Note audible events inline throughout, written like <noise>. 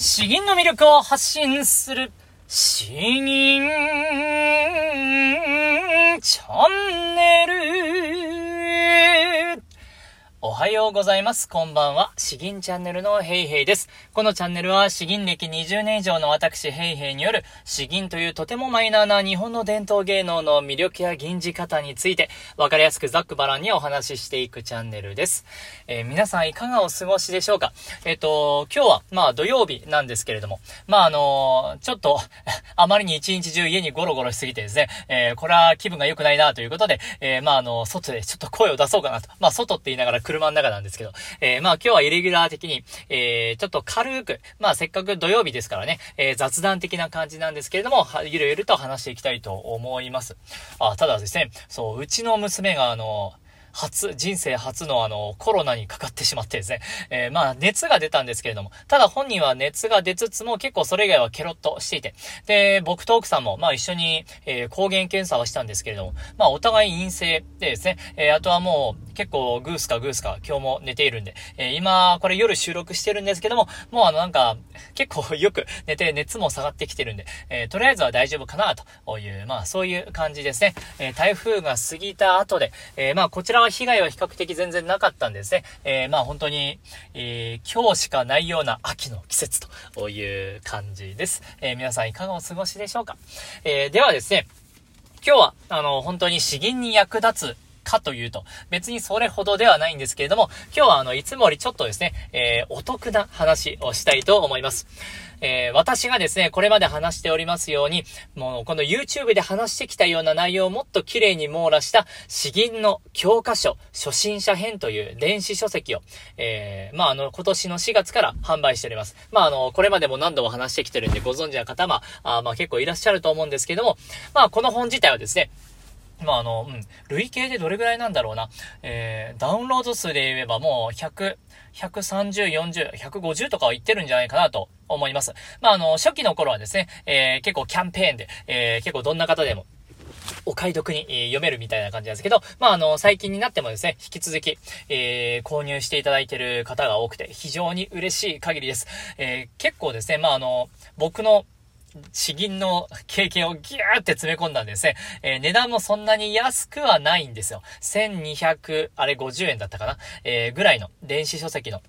詩吟の魅力を発信する、詩吟チャンネル。はようございます。こんばんは。詩吟チャンネルのヘイヘイです。このチャンネルは詩吟歴20年以上の私ヘイヘイによる詩吟というとてもマイナーな日本の伝統芸能の魅力や吟じ方についてわかりやすくざっくばらんにお話ししていくチャンネルです。えー、皆さんいかがお過ごしでしょうか？えっ、ー、と、今日はまあ土曜日なんですけれども、まああのー、ちょっと <laughs> あまりに一日中家にゴロゴロしすぎてですね、えこれは気分が良くないなということで、えまああの、外でちょっと声を出そうかなと。まあ外って言いながら車の中なんですけど、えー、まあ今日はイレギュラー的に、えー、ちょっと軽く、まあせっかく土曜日ですからね、えー、雑談的な感じなんですけれども、ゆるゆると話していきたいと思います。あ、ただですね、そう、うちの娘があの、初、人生初のあの、コロナにかかってしまってですね。えー、まあ、熱が出たんですけれども、ただ本人は熱が出つつも結構それ以外はケロッとしていて、で、僕と奥さんも、まあ一緒に、えー、抗原検査はしたんですけれども、まあお互い陰性でですね、えー、あとはもう、結構グースかグースか今日も寝ているんで、えー、今、これ夜収録してるんですけども、もうあのなんか、結構よく寝て熱も下がってきてるんで、えー、とりあえずは大丈夫かなという、まあそういう感じですね。えー、台風が過ぎた後で、えまあこちらは被害は比較的全然なかったんですね。えー、まあ本当に、えー、今日しかないような秋の季節という感じです。えー、皆さんいかがお過ごしでしょうか。えー、ではですね、今日は、あの、本当に詩吟に役立つかというと、別にそれほどではないんですけれども、今日はあの、いつもよりちょっとですね、えー、お得な話をしたいと思います。えー、私がですね、これまで話しておりますように、もうこの YouTube で話してきたような内容をもっと綺麗に網羅した詩吟の教科書、初心者編という電子書籍を、えー、まあ、あの、今年の4月から販売しております。まあ、あの、これまでも何度も話してきてるんでご存知の方、ま、あまあ結構いらっしゃると思うんですけども、まあ、この本自体はですね、まあ、あの、うん、累計でどれぐらいなんだろうな。えー、ダウンロード数で言えばもう100、130、40、150とかは言ってるんじゃないかなと思います。まあ、あの、初期の頃はですね、えー、結構キャンペーンで、えー、結構どんな方でも、お買い得に、読めるみたいな感じなんですけど、まあ、あの、最近になってもですね、引き続き、えー、購入していただいてる方が多くて、非常に嬉しい限りです。えー、結構ですね、まあ、あの、僕の詩吟の経験をギューって詰め込んだんですね。えー、値段もそんなに安くはないんですよ。1200、あれ50円だったかな？えー、ぐらいの電子書籍の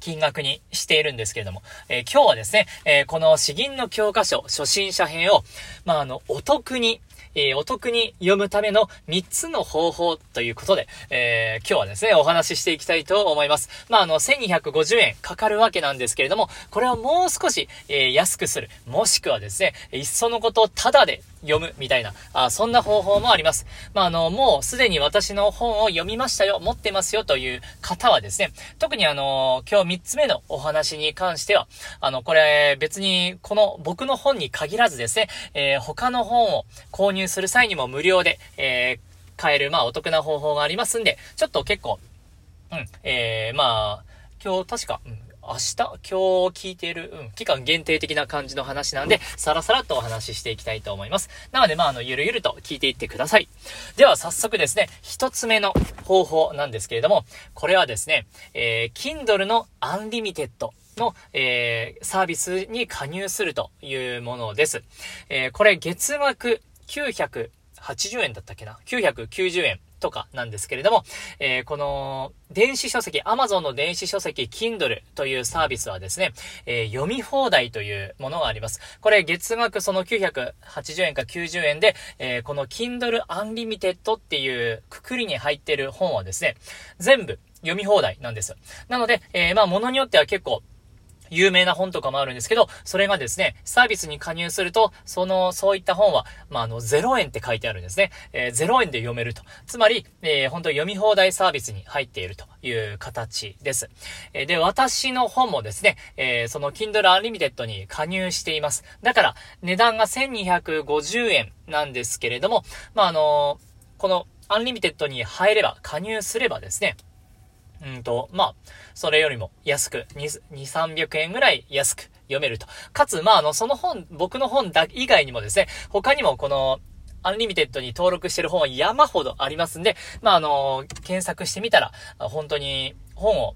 金額にしているんですけれども、えー、今日はですね、えー、この詩吟の教科書、初心者編を、まあ、あの、お得に、えー、お得に読むための3つの方法ということで、えー、今日はですね、お話ししていきたいと思います。まあ、あの、1250円かかるわけなんですけれども、これはもう少し、えー、安くする。もしくはですね、いっそのことタダで読むみたいな、あそんな方法もあります。まあ、あの、もうすでに私の本を読みましたよ、持ってますよという方はですね、特にあの、今日3つ目のお話に関しては、あの、これ別にこの僕の本に限らずですね、えー、他の本を購入する際にも無料で、えー、買える、まあ、お得な方法がありますんで、ちょっと結構、うん、えー、まあ、今日確か、うん明日、今日聞いている、うん、期間限定的な感じの話なんで、さらさらっとお話ししていきたいと思います。なので、まあ、あの、ゆるゆると聞いていってください。では、早速ですね、一つ目の方法なんですけれども、これはですね、えー、Kindle の Unlimited の、えー、サービスに加入するというものです。えー、これ月額980円だったっけな ?990 円とかなんですけれども、えー、この電子書籍、Amazon の電子書籍 Kindle というサービスはですね、えー、読み放題というものがあります。これ月額その980円か90円で、えー、この Kindle Unlimited っていうくくりに入ってる本はですね、全部読み放題なんです。なので、えー、まあ、ものによっては結構、有名な本とかもあるんですけど、それがですね、サービスに加入すると、その、そういった本は、まあ、あの、0円って書いてあるんですね。えー、0円で読めると。つまり、えー、本当読み放題サービスに入っているという形です。えー、で、私の本もですね、えー、その Kindle Unlimited に加入しています。だから、値段が1250円なんですけれども、まあ、あのこの Unlimited に入れば、加入すればですね、うんと、まあ、それよりも安く、2、300円ぐらい安く読めると。かつ、まあ、あの、その本、僕の本だ、以外にもですね、他にもこの、 Unlimited に登録してる本は山ほどありますんで、まあ、あの、検索してみたら、本当に本を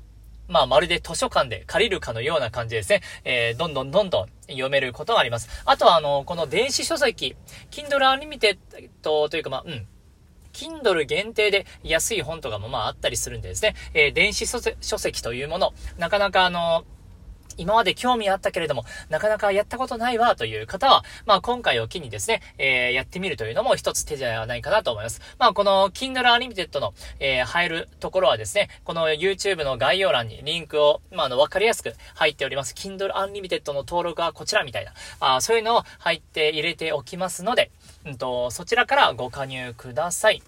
まあ、まるで図書館で借りるかのような感じですね。えー、どんどんどんどん読めることがあります。あとは、あの、この電子書籍、Kindle Unlimited というか、まあ、うん。Kindle 限定で安い本とかもまああったりするんでですね、えー、電子書籍というもの、なかなかあの、今まで興味あったけれども、なかなかやったことないわという方は、まあ今回を機にですね、えー、やってみるというのも一つ手ではないかなと思います。まあこの Kindle Unlimited の、えー、入るところはですね、この YouTube の概要欄にリンクを、まああの、わかりやすく入っております。Kindle Unlimited の登録はこちらみたいな、あそういうのを入って入れておきますので、うんと、そちらからご加入ください。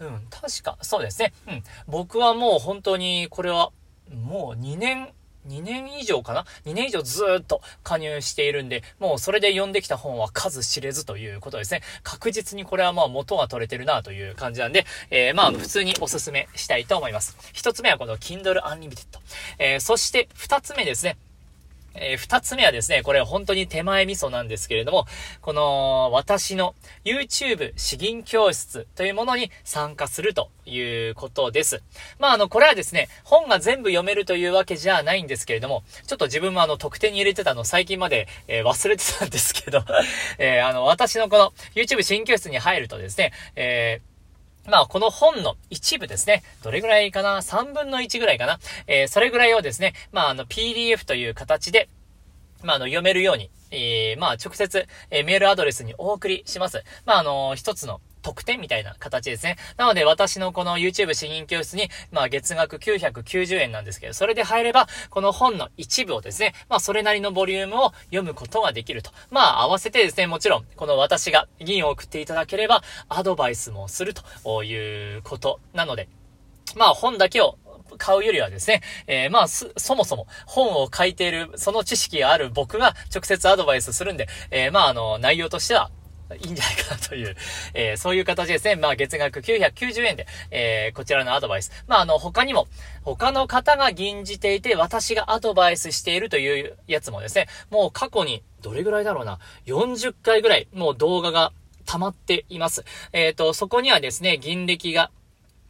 うん、確か、そうですね。うん。僕はもう本当に、これは、もう2年、2年以上かな ?2 年以上ずっと加入しているんで、もうそれで読んできた本は数知れずということですね。確実にこれはまあ元が取れてるなという感じなんで、えー、まあ普通におすすめしたいと思います。一つ目はこの Kindle Unlimited。えー、そして二つ目ですね。えー、二つ目はですね、これ本当に手前味噌なんですけれども、この私の YouTube 詩吟教室というものに参加するということです。まあ、あの、これはですね、本が全部読めるというわけじゃないんですけれども、ちょっと自分もあの、特典に入れてたの最近まで、えー、忘れてたんですけど、<laughs> えー、あの、私のこの YouTube 新教室に入るとですね、えーまあ、この本の一部ですね。どれぐらいかな ?3 分の1ぐらいかな？えー、それぐらいをですね、まあ、あの、PDF という形で、まあ、あの、読めるように、えー、まあ、直接、えー、メールアドレスにお送りします。まあ、あの、一つの、特典みたいな形ですね。なので私のこの YouTube 詩吟教室に、まあ月額990円なんですけど、それで入れば、この本の一部をですね、まあそれなりのボリュームを読むことができると。まあ合わせてですね、もちろん、この私が銀を送っていただければ、アドバイスもするということなので、まあ本だけを買うよりはですね、えー、まあ、そもそも本を書いている、その知識がある僕が直接アドバイスするんで、えー、まあ、あの、内容としては、いいんじゃないかなという、えー、そういう形ですね。まあ、月額990円で、えー、こちらのアドバイス。まあ、あの、他にも、他の方が吟じていて、私がアドバイスしているというやつもですね、もう過去に、どれぐらいだろうな、40回ぐらい、もう動画が溜まっています。えっ、ー、と、そこにはですね、銀歴が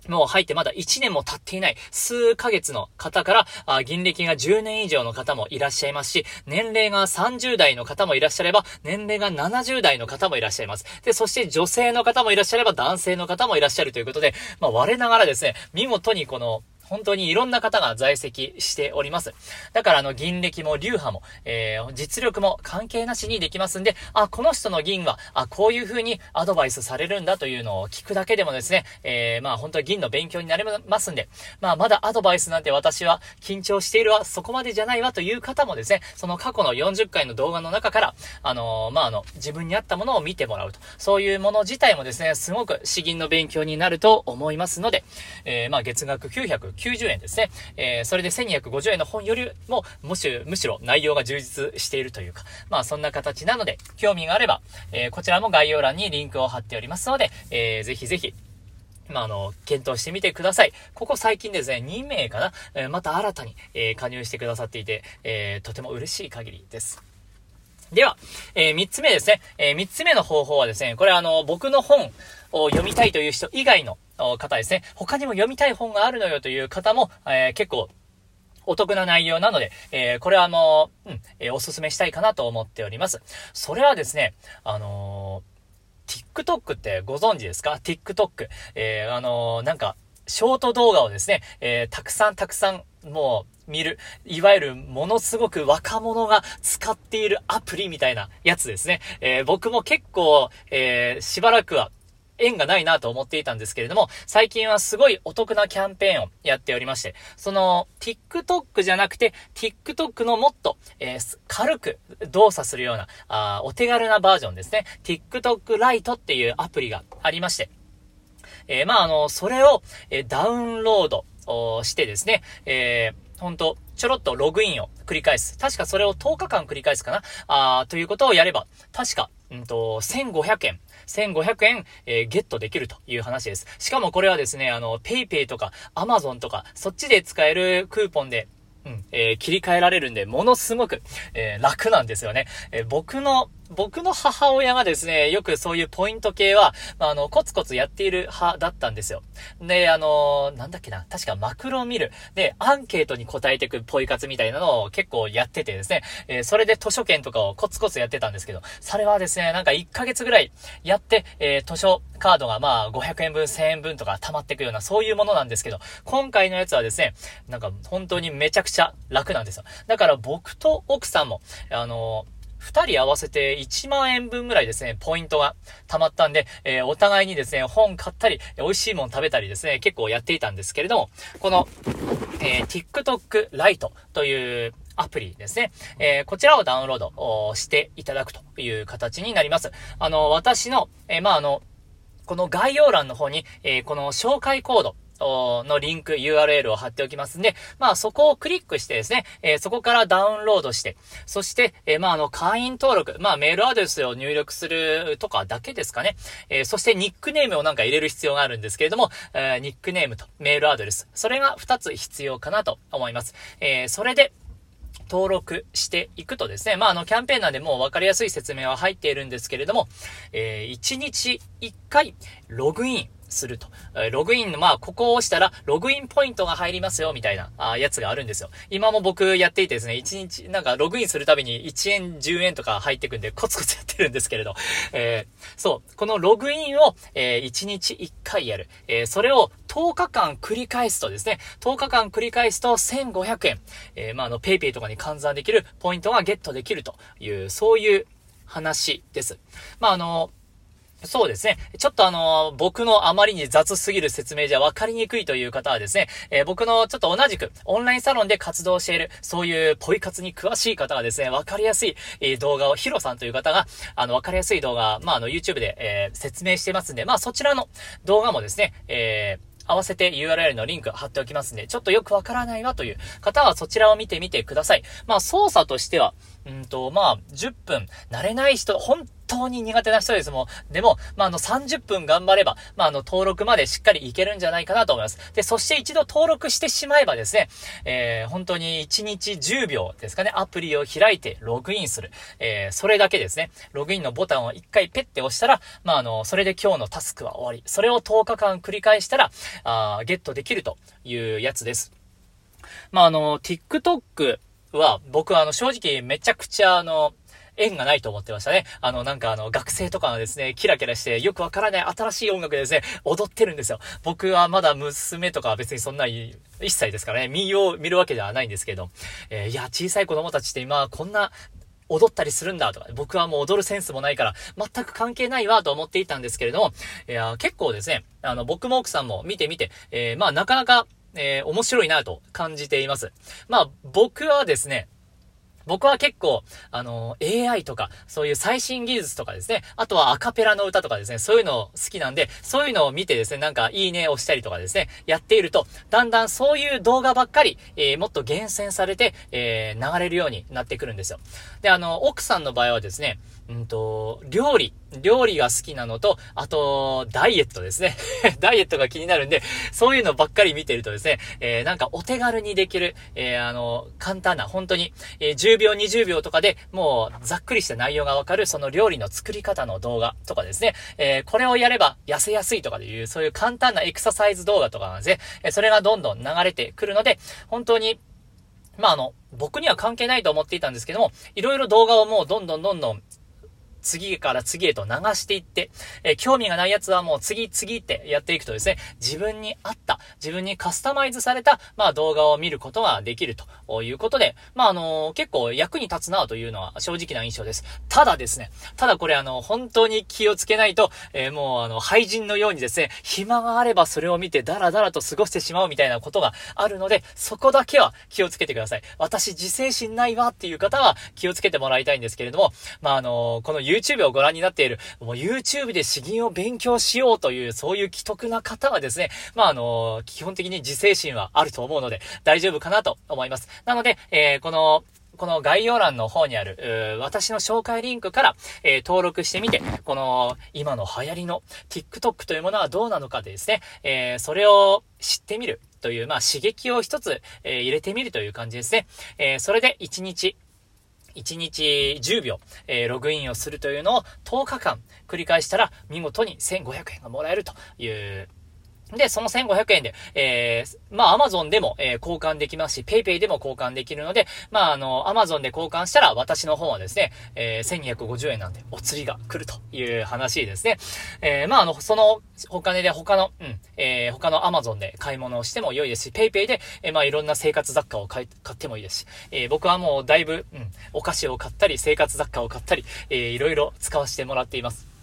もう入ってまだ1年も経っていない数ヶ月の方から、あ銀歴が10年以上の方もいらっしゃいますし、年齢が30代の方もいらっしゃれば、年齢が70代の方もいらっしゃいます。で、そして女性の方もいらっしゃれば、男性の方もいらっしゃるということで、まあ、我ながらですね、見事にこの、本当にいろんな方が在籍しております。だからあの、銀歴も流派も、えー、実力も関係なしにできますんで、あ、この人の銀は、あ、こういう風にアドバイスされるんだというのを聞くだけでもですね、えー、まあ本当に銀の勉強になりますんで、まあまだアドバイスなんて私は緊張しているわ、そこまでじゃないわという方もですね、その過去の40回の動画の中から、あのー、まああの、自分に合ったものを見てもらうと。そういうもの自体もですね、すごく詩吟の勉強になると思いますので、えー、まあ月額900 90円ですね。えー、それで1250円の本よりも、むしろ、むしろ内容が充実しているというか、まあそんな形なので、興味があれば、えー、こちらも概要欄にリンクを貼っておりますので、えー、ぜひぜひ、まあ、あの、検討してみてください。ここ最近ですね、2名かな、えー、また新たに、えー、加入してくださっていて、えー、とても嬉しい限りです。では、えー、3つ目ですね。えー、3つ目の方法はですね、これあの、僕の本読みたいという人以外の方ですね。他にも読みたい本があるのよという方も、えー、結構、お得な内容なので、えー、これはあのうん、え、おすすめしたいかなと思っております。それはですね、あの、TikTok ってご存知ですか ?TikTok。えー、あのー、なんか、ショート動画をですね、えー、たくさんたくさん、もう、見る、いわゆるものすごく若者が使っているアプリみたいなやつですね。えー、僕も結構、えー、しばらくは縁がないなと思っていたんですけれども、最近はすごいお得なキャンペーンをやっておりまして、その、TikTok じゃなくて、TikTok のもっと、えー、軽く動作するような、あお手軽なバージョンですね。TikTok Lite っていうアプリがありまして、えー、まあ、あの、それを、えー、ダウンロードしてですね、えー、ほんと、ちょろっとログインを繰り返す。確かそれを10日間繰り返すかな？あということをやれば、確か、うんと、1500円1500円、えー、ゲットできるという話です。しかもこれはですね、あの、PayPay とか Amazon とか、そっちで使えるクーポンで、うん、えー、切り替えられるんで、ものすごく、えー、楽なんですよね。え、僕の僕の母親がですね、よくそういうポイント系は、まあ、あの、コツコツやっている派だったんですよ。で、あの、なんだっけな、確かマクロを見る。で、アンケートに答えてくポイ活みたいなのを結構やっててですね、えー、それで図書券とかをコツコツやってたんですけど、それはですね、なんか1ヶ月ぐらいやって、えー、図書カードがまあ500円分、1000円分とか溜まってくような、そういうものなんですけど、今回のやつはですね、なんか本当にめちゃくちゃ楽なんですよ。だから僕と奥さんも、あの二人合わせて1万円分ぐらいですね、ポイントが溜まったんで、えー、お互いにですね、本買ったり、美味しいもん食べたりですね、結構やっていたんですけれども、この、えー、TikTok ライトというアプリですね。えー、こちらをダウンロードしていただくという形になります。あの、私の、え、まあ、あの、この概要欄の方に、えー、この紹介コード、のリンク、URL を貼っておきますんで、まあそこをクリックしてですね、えー、そこからダウンロードして、そして、えー、まああの会員登録、まあメールアドレスを入力するとかだけですかね。えー、そしてニックネームをなんか入れる必要があるんですけれども、えニックネームとメールアドレス、それが2つ必要かなと思います。えそれで、登録していくとですね、まあ、あの、キャンペーンなんでもう分かりやすい説明は入っているんですけれども、えー、1日1回ログインすると。ログインの、まあ、ここを押したら、ログインポイントが入りますよ、みたいな、あやつがあるんですよ。今も僕やっていてですね、1日、なんか、ログインするたびに1円、10円とか入ってくんで、コツコツやってるんですけれど、えー、そう、このログインを、えー、1日1回やる。えー、それを10日間繰り返すとですね、10日間繰り返すと1500円、えー、まあ、あの、ペイペイとかに換算できるポイントがゲットできるという、そういう話です。まあ、あの、そうですね。ちょっとあの、僕のあまりに雑すぎる説明じゃ分かりにくいという方はですね、えー、僕のちょっと同じくオンラインサロンで活動している、そういうポイ活に詳しい方がですね、分かりやすい、え、動画を、ヒロさんという方が、あの、分かりやすい動画、まあ、あの、YouTube で、えー、説明してますんで、まあ、そちらの動画もですね、えー、合わせて URL のリンク貼っておきますんで、ちょっとよくわからないわという方はそちらを見てみてください。まあ操作としては、うんと、まあ、10分、慣れない人、本当に苦手な人ですもん。でも、まあ、あの、30分頑張れば、まあ、あの、登録までしっかりいけるんじゃないかなと思います。で、そして一度登録してしまえばですね、えー、本当に1日10秒ですかね、アプリを開いてログインする。えー、それだけですね。ログインのボタンを1回ペッて押したら、まあ、あの、それで今日のタスクは終わり。それを10日間繰り返したら、あゲットできるというやつです。まあ、あの、TikTok は、僕はあの、正直めちゃくちゃあの、縁がないと思ってましたね。あの、なんかあの、学生とかがですね、キラキラして、よくわからない新しい音楽でですね、踊ってるんですよ。僕はまだ娘とかは別にそんな一切ですからね、見よう、見るわけではないんですけど、えー、いや、小さい子供たちって今、こんな、踊ったりするんだとか、僕はもう踊るセンスもないから、全く関係ないわと思っていたんですけれども、いや、結構ですね、あの、僕も奥さんも見てみて、えー、まあ、なかなか、えー、面白いなと感じています。まあ、僕はですね、僕は結構、あの、AI とか、そういう最新技術とかですね、あとはアカペラの歌とかですね、そういうの好きなんで、そういうのを見てですね、なんか、いいねをしたりとかですね、やっていると、だんだんそういう動画ばっかり、えー、もっと厳選されて、えー、流れるようになってくるんですよ。で、あの、奥さんの場合はですね、うんと、料理、料理が好きなのと、あと、ダイエットですね。<laughs> ダイエットが気になるんで、そういうのばっかり見てるとですね、えー、なんかお手軽にできる、えー、あの、簡単な、本当に、えー、10秒、20秒とかでもう、ざっくりした内容がわかる、その料理の作り方の動画とかですね、え、これをやれば痩せやすいとかでいう、そういう簡単なエクササイズ動画とかなんですね、えそれがどんどん流れてくるので、本当に、まあ、あの、僕には関係ないと思っていたんですけども、いろいろ動画をもうどんどんどんどん次から次へと流していって、え、興味がないやつはもう次々ってやっていくとですね、自分に合った、自分にカスタマイズされた、まあ動画を見ることができるということで、まああの、結構役に立つなというのは正直な印象です。ただですね、ただこれあの、本当に気をつけないと、えー、もうあの、廃人のようにですね、暇があればそれを見てダラダラと過ごしてしまうみたいなことがあるので、そこだけは気をつけてください。私自制心ないわっていう方は気をつけてもらいたいんですけれども、まああの、この YouTube をご覧になっている、もう YouTube で詩吟を勉強しようという、そういう既得な方はですね、まあ、あの、基本的に自制心はあると思うので、大丈夫かなと思います。なので、えー、この、この概要欄の方にある、私の紹介リンクから、えー、登録してみて、この今の流行りの TikTok というものはどうなのかでですね、えー、それを知ってみるという、まあ刺激を一つ、えー、入れてみるという感じですね。えそれで1日1日10秒、えー、ログインをするというのを10日間繰り返したら見事に1500円がもらえるというで、その1500円で、えー、まあ、アマゾンでも、えー、交換できますし、ペイペイでも交換できるので、まあ、あの、アマゾンで交換したら、私の方はですね、えー、1250円なんで、お釣りが来るという話ですね。えー、まあ、あの、その、お金で他の、うん、えー、他のアマゾンで買い物をしても良いですし、ペイペイで、えー、まあ、いろんな生活雑貨を買い、買ってもいいですし、えー、僕はもうだいぶ、うん、お菓子を買ったり、生活雑貨を買ったり、えー、いろいろ使わせてもらっています。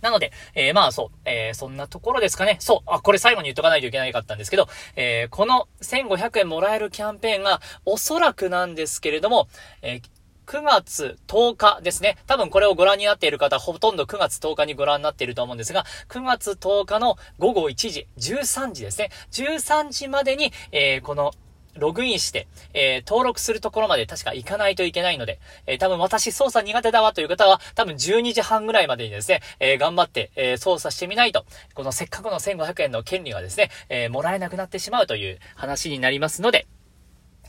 なので、えー、まあそう、えー、そんなところですかね。そう、あ、これ最後に言っとかないといけないかったんですけど、えー、この1500円もらえるキャンペーンが、おそらくなんですけれども、え9月10日ですね。多分これをご覧になっている方、ほとんど9月10日にご覧になっていると思うんですが、9月10日の午後1時、13時ですね。13時までに、え、このログインして、えー、登録するところまで確か行かないといけないので、えー、多分私操作苦手だわという方は、多分12時半ぐらいまでにですね、えー、頑張って、え操作してみないと、このせっかくの1500円の権利がですね、えもらえなくなってしまうという話になりますので、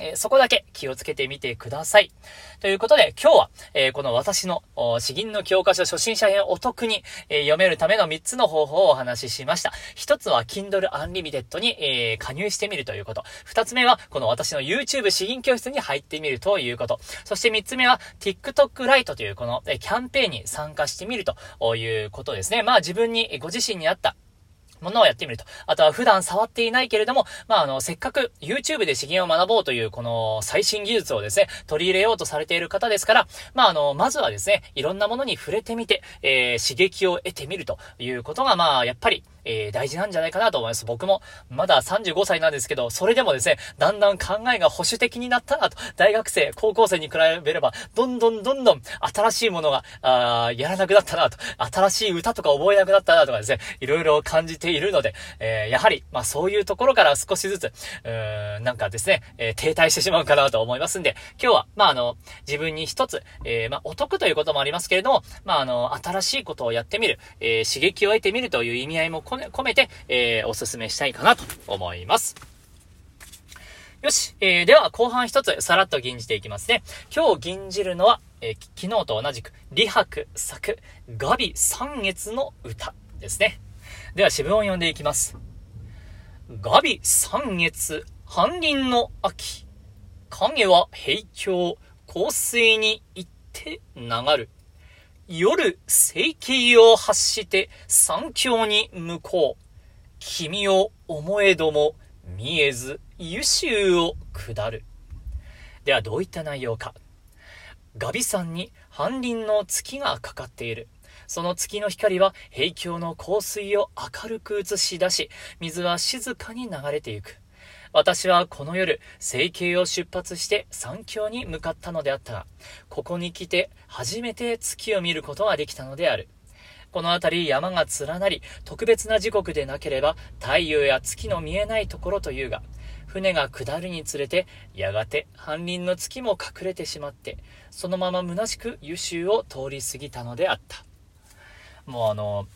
えー、そこだけ気をつけてみてください。ということで、今日は、えー、この私の、詩吟の教科書初心者編お得に、えー、読めるための3つの方法をお話ししました。1つは Kindle Unlimited に、え加入してみるということ。2つ目は、この私の YouTube 詩吟教室に入ってみるということ。そして3つ目は、TikTok ライトというこの、えキャンペーンに参加してみるということですね。まあ自分に、ご自身に合ったものをやってみると。あとは普段触っていないけれども、まあ、あの、せっかく YouTube で資源を学ぼうという、この最新技術をですね、取り入れようとされている方ですから、まあ、あの、まずはですね、いろんなものに触れてみて、えー、刺激を得てみるということが、まあ、やっぱり、えー、大事なんじゃないかなと思います。僕も、まだ35歳なんですけど、それでもですね、だんだん考えが保守的になったなと、大学生、高校生に比べれば、どんどんどんどん新しいものが、あやらなくなったなと、新しい歌とか覚えなくなったなとかですね、いろいろ感じているので、えー、やはり、まあそういうところから少しずつ、うーん、なんかですね、えー、停滞してしまうかなと思いますんで、今日は、まああの、自分に一つ、えー、まあお得ということもありますけれども、まああの、新しいことをやってみる、えー、刺激を得てみるという意味合いも込めて、えー、お勧めしたいかなと思います。よし。えー、では、後半一つ、さらっと吟じていきますね。今日吟じるのは、えー、昨日と同じく、李白作、ガビ三月の歌ですね。では、詩文を読んでいきます。ガビ三月、半輪の秋。影は平京、香水に行って流る。夜、聖景を発して三峡に向こう。君を思えども見えず、優秀を下る。ではどういった内容か。ガビ山に半輪の月がかかっている。その月の光は平峡の香水を明るく映し出し、水は静かに流れてゆく。私はこの夜、整形を出発して山峡に向かったのであったが、ここに来て初めて月を見ることができたのである。この辺り山が連なり、特別な時刻でなければ太陽や月の見えないところというが、船が下るにつれて、やがて半輪の月も隠れてしまって、そのまま虚しく優秀を通り過ぎたのであった。もうあの、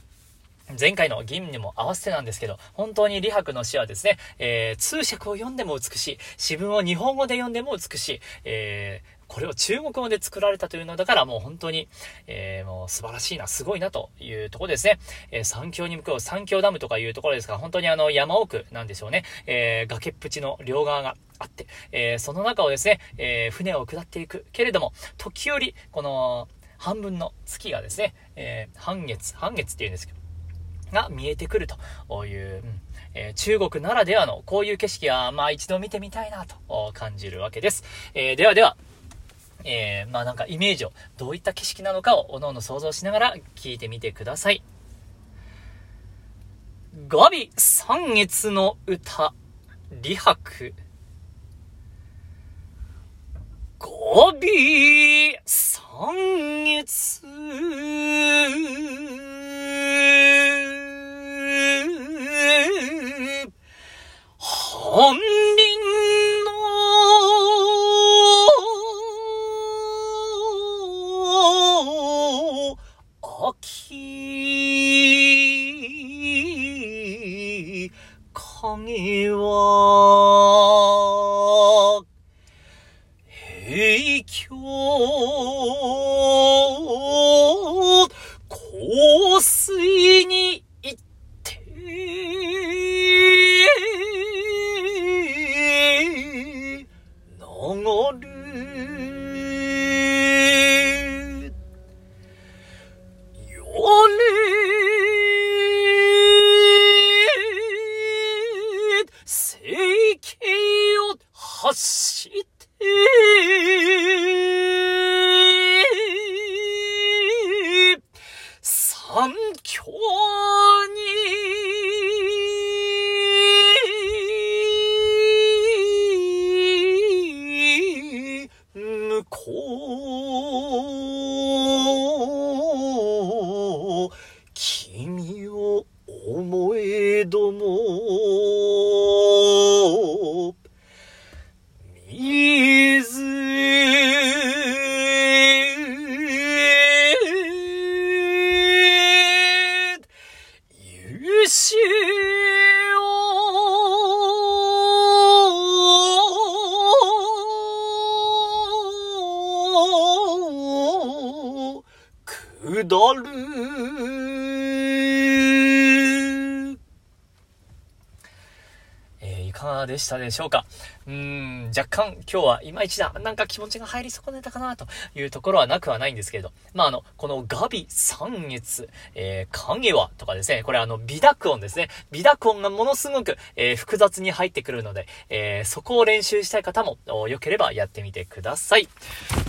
前回の銀にも合わせてなんですけど、本当に李白の詩はですね、えー、通訳を読んでも美しい、詩文を日本語で読んでも美しい、えー、これを中国語で作られたというのだからもう本当に、えー、もう素晴らしいな、すごいなというところですね。えー、山峡に向こう、山峡ダムとかいうところですが、本当にあの山奥なんでしょうね。えー、崖っぷちの両側があって、えー、その中をですね、えー、船を下っていく。けれども、時折、この半分の月がですね、えー、半月、半月っていうんですけど、が見えてくるという、うんえー、中国ならではのこういう景色は、まあ一度見てみたいなと感じるわけです。えー、ではでは、えー、まあなんかイメージを、どういった景色なのかをおのおの想像しながら聞いてみてください。ガビ三月の歌、李白。ガビどもでしたでしょうか？うーん、若干今日はいまいちだ。なんか気持ちが入り損ねたかなというところはなくはないんですけれど。まあ、あの、このガビ、三月、えー、影はとかですね、これあの、微濁音ですね。微濁音がものすごく、えー複雑に入ってくるので、えーそこを練習したい方も、およければやってみてください。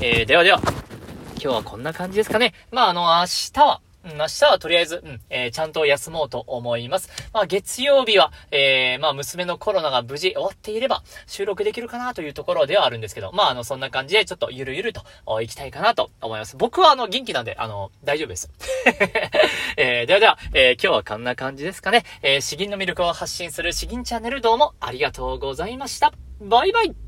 えーではでは、今日はこんな感じですかね。まあ、あの、明日は、うん、明日はとりあえず、うん、えーちゃんと休もうと思います。まあ、月曜日は、えーまあ、娘のコロナが無事終わっていれば、収録できるかなというところではあるんですけど、まあ、あの、そんな感じで、ちょっとゆるゆると、行きたいかなと思います。僕は、あの、元気なんで、あの、大丈夫です。<laughs> えーではでは、えー今日はこんな感じですかね。えー詩吟の魅力を発信する詩吟チャンネルどうもありがとうございました。バイバイ